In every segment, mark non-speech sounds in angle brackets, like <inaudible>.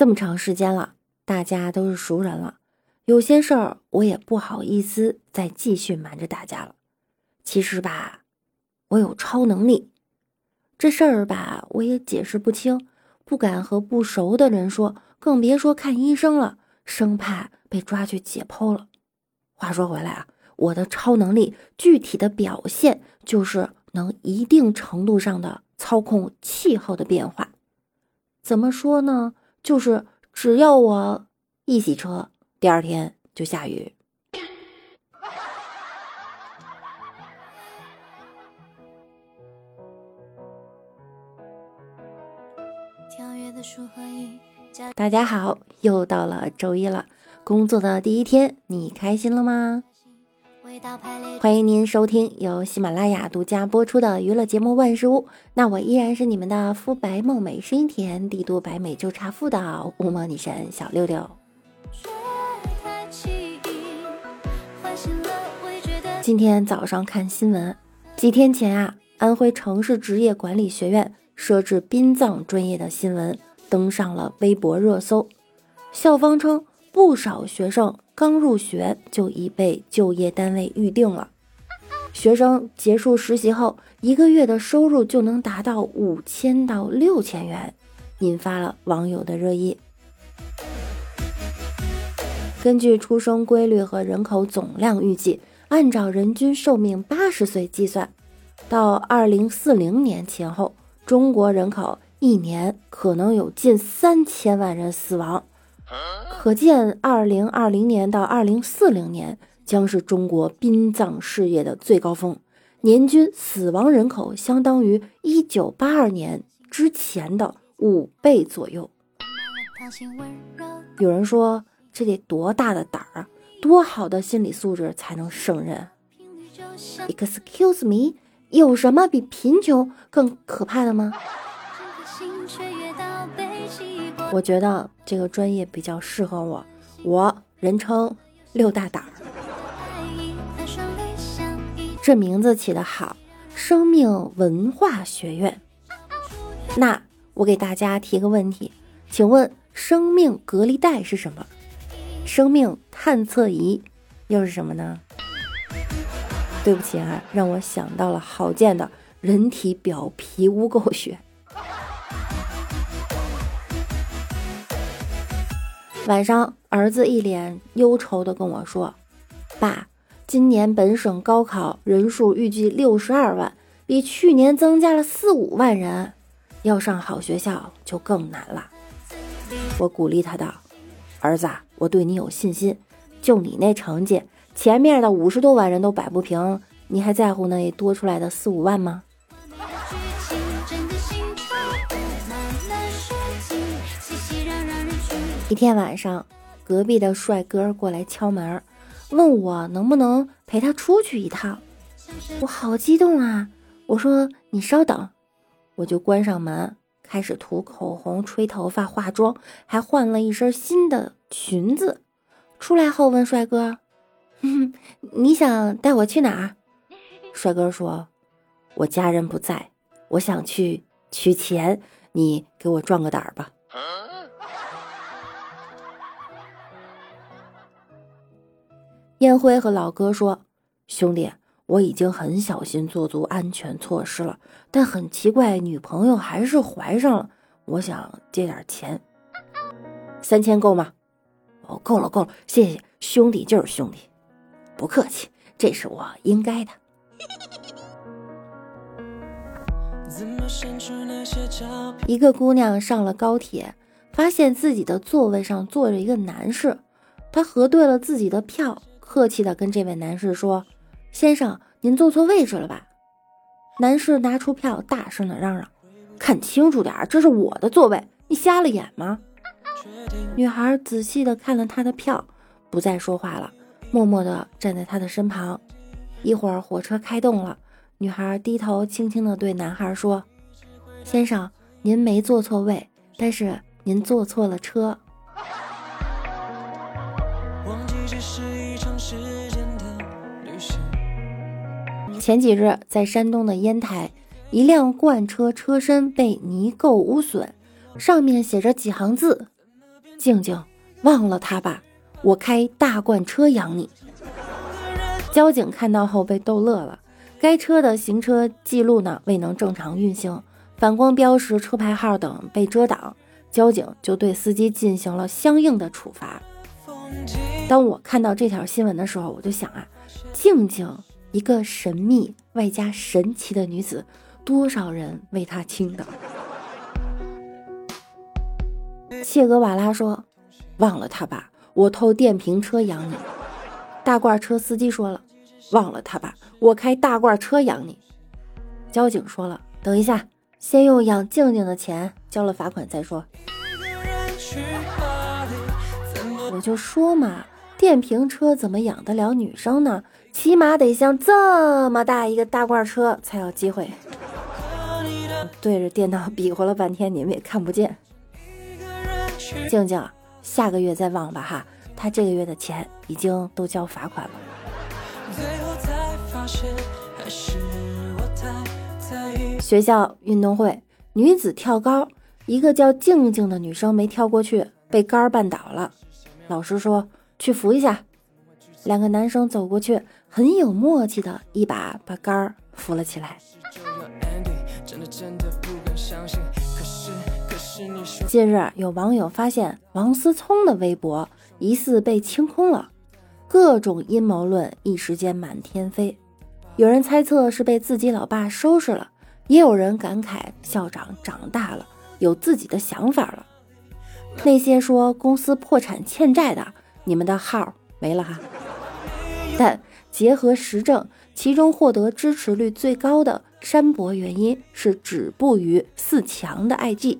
这么长时间了，大家都是熟人了，有些事儿我也不好意思再继续瞒着大家了。其实吧，我有超能力，这事儿吧，我也解释不清，不敢和不熟的人说，更别说看医生了，生怕被抓去解剖了。话说回来啊，我的超能力具体的表现就是能一定程度上的操控气候的变化。怎么说呢？就是只要我一洗车，第二天就下雨。大家好，又到了周一了，工作的第一天，你开心了吗？欢迎您收听由喜马拉雅独家播出的娱乐节目《万事屋》，那我依然是你们的肤白貌美、声音甜、帝都白美就差富的乌魔女神小六六。今天早上看新闻，几天前啊，安徽城市职业管理学院设置殡葬专业的新闻登上了微博热搜，校方称不少学生。刚入学就已被就业单位预定了，学生结束实习后一个月的收入就能达到五千到六千元，引发了网友的热议。根据出生规律和人口总量预计，按照人均寿命八十岁计算，到二零四零年前后，中国人口一年可能有近三千万人死亡。可见，二零二零年到二零四零年将是中国殡葬事业的最高峰，年均死亡人口相当于一九八二年之前的五倍左右。有人说，这得多大的胆儿啊，多好的心理素质才能胜任？Excuse me，有什么比贫穷更可怕的吗？我觉得这个专业比较适合我，我人称六大胆儿。这名字起得好，生命文化学院。那我给大家提个问题，请问生命隔离带是什么？生命探测仪又是什么呢？对不起啊，让我想到了好见的人体表皮污垢学。晚上，儿子一脸忧愁的跟我说：“爸，今年本省高考人数预计六十二万，比去年增加了四五万人，要上好学校就更难了。”我鼓励他道：“儿子，我对你有信心，就你那成绩，前面的五十多万人都摆不平，你还在乎那多出来的四五万吗？”一天晚上，隔壁的帅哥过来敲门，问我能不能陪他出去一趟。我好激动啊！我说你稍等，我就关上门，开始涂口红、吹头发、化妆，还换了一身新的裙子。出来后问帅哥：“哼 <laughs> 哼你想带我去哪儿？”帅哥说：“我家人不在，我想去取钱，你给我壮个胆儿吧。”烟灰和老哥说：“兄弟，我已经很小心做足安全措施了，但很奇怪，女朋友还是怀上了。我想借点钱，三千够吗？哦，够了，够了，谢谢兄弟，就是兄弟，不客气，这是我应该的。<laughs> ”一个姑娘上了高铁，发现自己的座位上坐着一个男士，她核对了自己的票。客气的跟这位男士说：“先生，您坐错位置了吧？”男士拿出票，大声的嚷嚷：“看清楚点，这是我的座位，你瞎了眼吗？”女孩仔细的看了他的票，不再说话了，默默的站在他的身旁。一会儿火车开动了，女孩低头轻轻的对男孩说：“先生，您没坐错位，但是您坐错了车。”前几日，在山东的烟台，一辆罐车车身被泥垢污损，上面写着几行字：“静静，忘了他吧，我开大罐车养你。交警看到后被逗乐了，该车的行车记录呢未能正常运行，反光标识、车牌号等被遮挡，交警就对司机进行了相应的处罚。当我看到这条新闻的时候，我就想啊，静静一个神秘外加神奇的女子，多少人为她倾倒。切格瓦拉说：“忘了他吧，我偷电瓶车养你。”大罐车司机说了：“忘了他吧，我开大罐车养你。”交警说了：“等一下，先用养静静的钱交了罚款再说。”我就说嘛，电瓶车怎么养得了女生呢？起码得像这么大一个大罐车才有机会。对着电脑比划了半天，你们也看不见。静静，下个月再忘吧哈，他这个月的钱已经都交罚款了。学校运动会女子跳高，一个叫静静的女生没跳过去，被杆绊倒了。老师说去扶一下，两个男生走过去，很有默契的一把把杆儿扶了起来。近日，有网友发现王思聪的微博疑似被清空了，各种阴谋论一时间满天飞。有人猜测是被自己老爸收拾了，也有人感慨校长长大了，有自己的想法了。那些说公司破产欠债的，你们的号没了哈。但结合实证，其中获得支持率最高的山伯原因是止步于四强的 IG。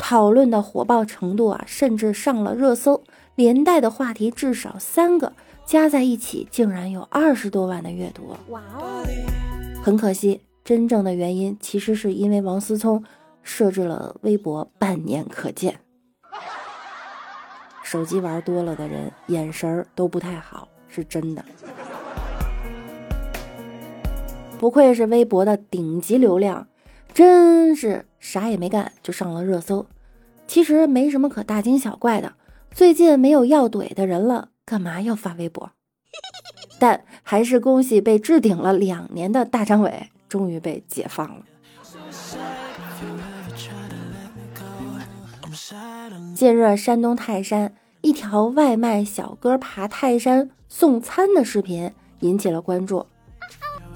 讨论的火爆程度啊，甚至上了热搜，连带的话题至少三个，加在一起竟然有二十多万的阅读。哇哦！很可惜，真正的原因其实是因为王思聪设置了微博半年可见。手机玩多了的人眼神儿都不太好，是真的。不愧是微博的顶级流量，真是啥也没干就上了热搜。其实没什么可大惊小怪的，最近没有要怼的人了，干嘛要发微博？但还是恭喜被置顶了两年的大张伟，终于被解放了。近日，山东泰山一条外卖小哥爬泰山送餐的视频引起了关注。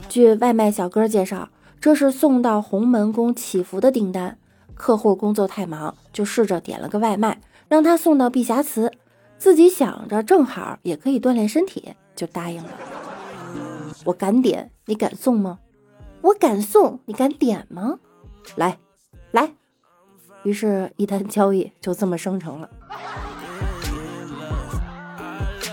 据外卖小哥介绍，这是送到洪门宫祈福的订单。客户工作太忙，就试着点了个外卖，让他送到碧霞祠。自己想着正好也可以锻炼身体，就答应了。我敢点，你敢送吗？我敢送，你敢点吗？来，来。于是，一单交易就这么生成了。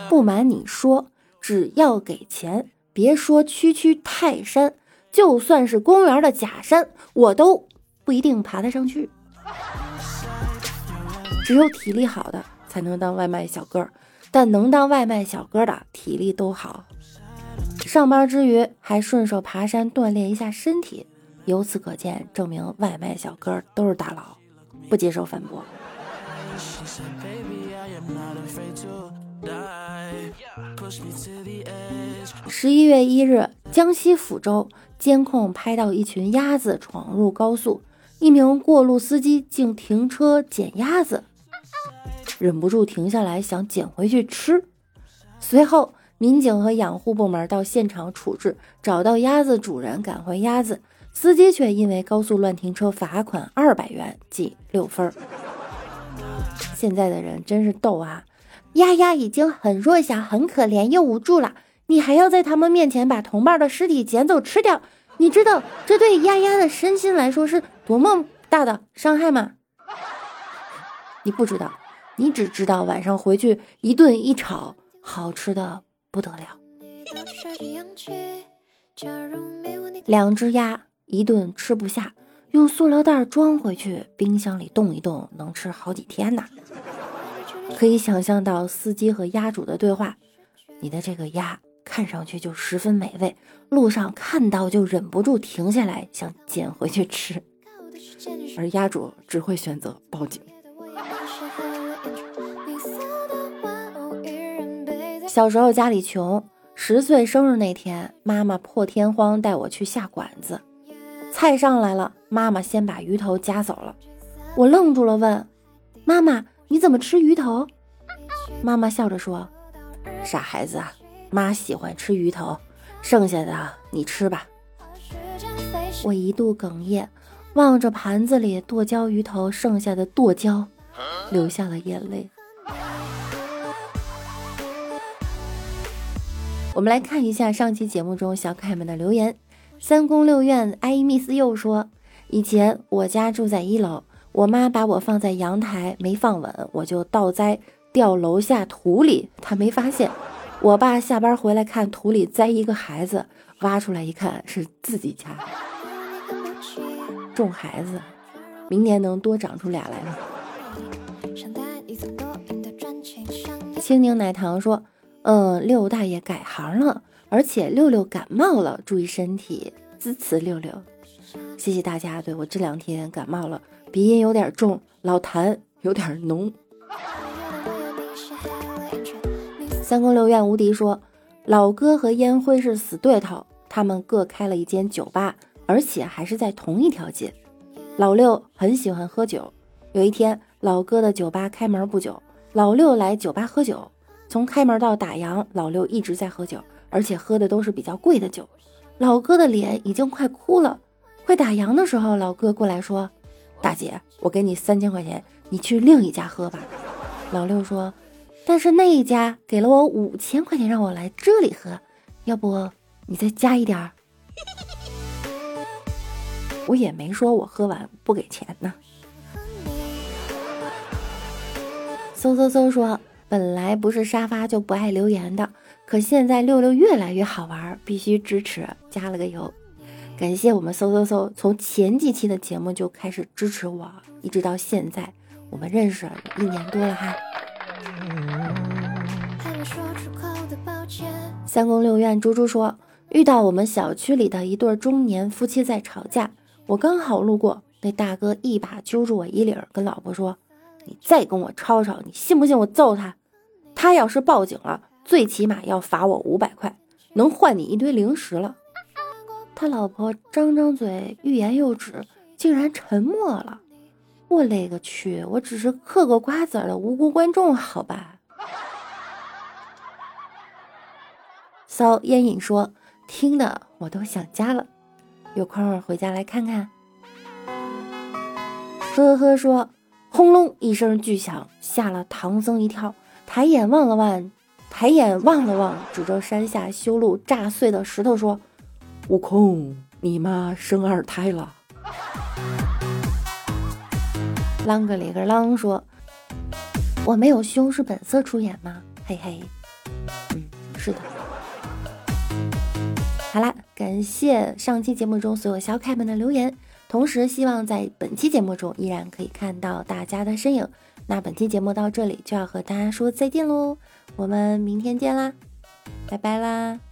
不瞒你说，只要给钱，别说区区泰山，就算是公园的假山，我都。不一定爬得上去，只有体力好的才能当外卖小哥，但能当外卖小哥的体力都好，上班之余还顺手爬山锻炼一下身体。由此可见，证明外卖小哥都是大佬，不接受反驳。十一月一日，江西抚州监控拍到一群鸭子闯入高速。一名过路司机竟停车捡鸭子，忍不住停下来想捡回去吃。随后，民警和养护部门到现场处置，找到鸭子主人，赶回鸭子。司机却因为高速乱停车，罚款二百元，记六分。现在的人真是逗啊！丫丫已经很弱小、很可怜又无助了，你还要在他们面前把同伴的尸体捡走吃掉？你知道这对丫丫的身心来说是多么大的伤害吗？你不知道，你只知道晚上回去一顿一炒，好吃的不得了。两只鸭一顿吃不下，用塑料袋装回去，冰箱里冻一冻，能吃好几天呢。可以想象到司机和鸭主的对话你的这个鸭看上去就十分美味路上看到就忍不住停下来想捡回去吃。而鸭主只会选择报警。小时候家里穷十岁生日那天妈妈破天荒带我去下馆子。菜上来了妈妈先把鱼头夹走了。我愣住了问妈妈你怎么吃鱼头？”妈妈笑着说：“傻孩子啊，妈喜欢吃鱼头，剩下的你吃吧。”我一度哽咽，望着盘子里剁椒鱼头剩下的剁椒，流下了眼泪。我们来看一下上期节目中小可爱们的留言。三宫六院艾米斯又说：“以前我家住在一楼，我妈把我放在阳台没放稳，我就倒栽掉楼下土里，她没发现。我爸下班回来看土里栽一个孩子，挖出来一看是自己家种孩子，明年能多长出俩来吗？”青柠奶糖说。嗯，六大爷改行了，而且六六感冒了，注意身体，支持六六。谢谢大家，对我这两天感冒了，鼻音有点重，老痰有点浓。三宫六院无敌说，老哥和烟灰是死对头，他们各开了一间酒吧，而且还是在同一条街。老六很喜欢喝酒，有一天老哥的酒吧开门不久，老六来酒吧喝酒。从开门到打烊，老六一直在喝酒，而且喝的都是比较贵的酒。老哥的脸已经快哭了。快打烊的时候，老哥过来说：“大姐，我给你三千块钱，你去另一家喝吧。”老六说：“但是那一家给了我五千块钱，让我来这里喝，要不你再加一点儿？” <laughs> 我也没说我喝完不给钱呢。嗖嗖嗖说。本来不是沙发就不爱留言的，可现在六六越来越好玩，必须支持，加了个油。感谢我们嗖嗖嗖，从前几期的节目就开始支持我，一直到现在，我们认识一年多了哈。三宫六院猪猪说，遇到我们小区里的一对中年夫妻在吵架，我刚好路过，那大哥一把揪住我衣领，跟老婆说。你再跟我吵吵，你信不信我揍他？他要是报警了，最起码要罚我五百块，能换你一堆零食了。他老婆张张嘴，欲言又止，竟然沉默了。我勒个去！我只是嗑个瓜子的无辜观众，好吧？骚烟瘾说，听的我都想家了，有空回家来看看。呵呵说。轰隆一声巨响，吓了唐僧一跳，抬眼望了望，抬眼望了望，指着山下修路炸碎的石头说：“悟空，你妈生二胎了。”啷个里个啷说：“我没有胸是本色出演吗？”嘿嘿，嗯，是的。好啦，感谢上期节目中所有小可爱们的留言。同时，希望在本期节目中依然可以看到大家的身影。那本期节目到这里就要和大家说再见喽，我们明天见啦，拜拜啦。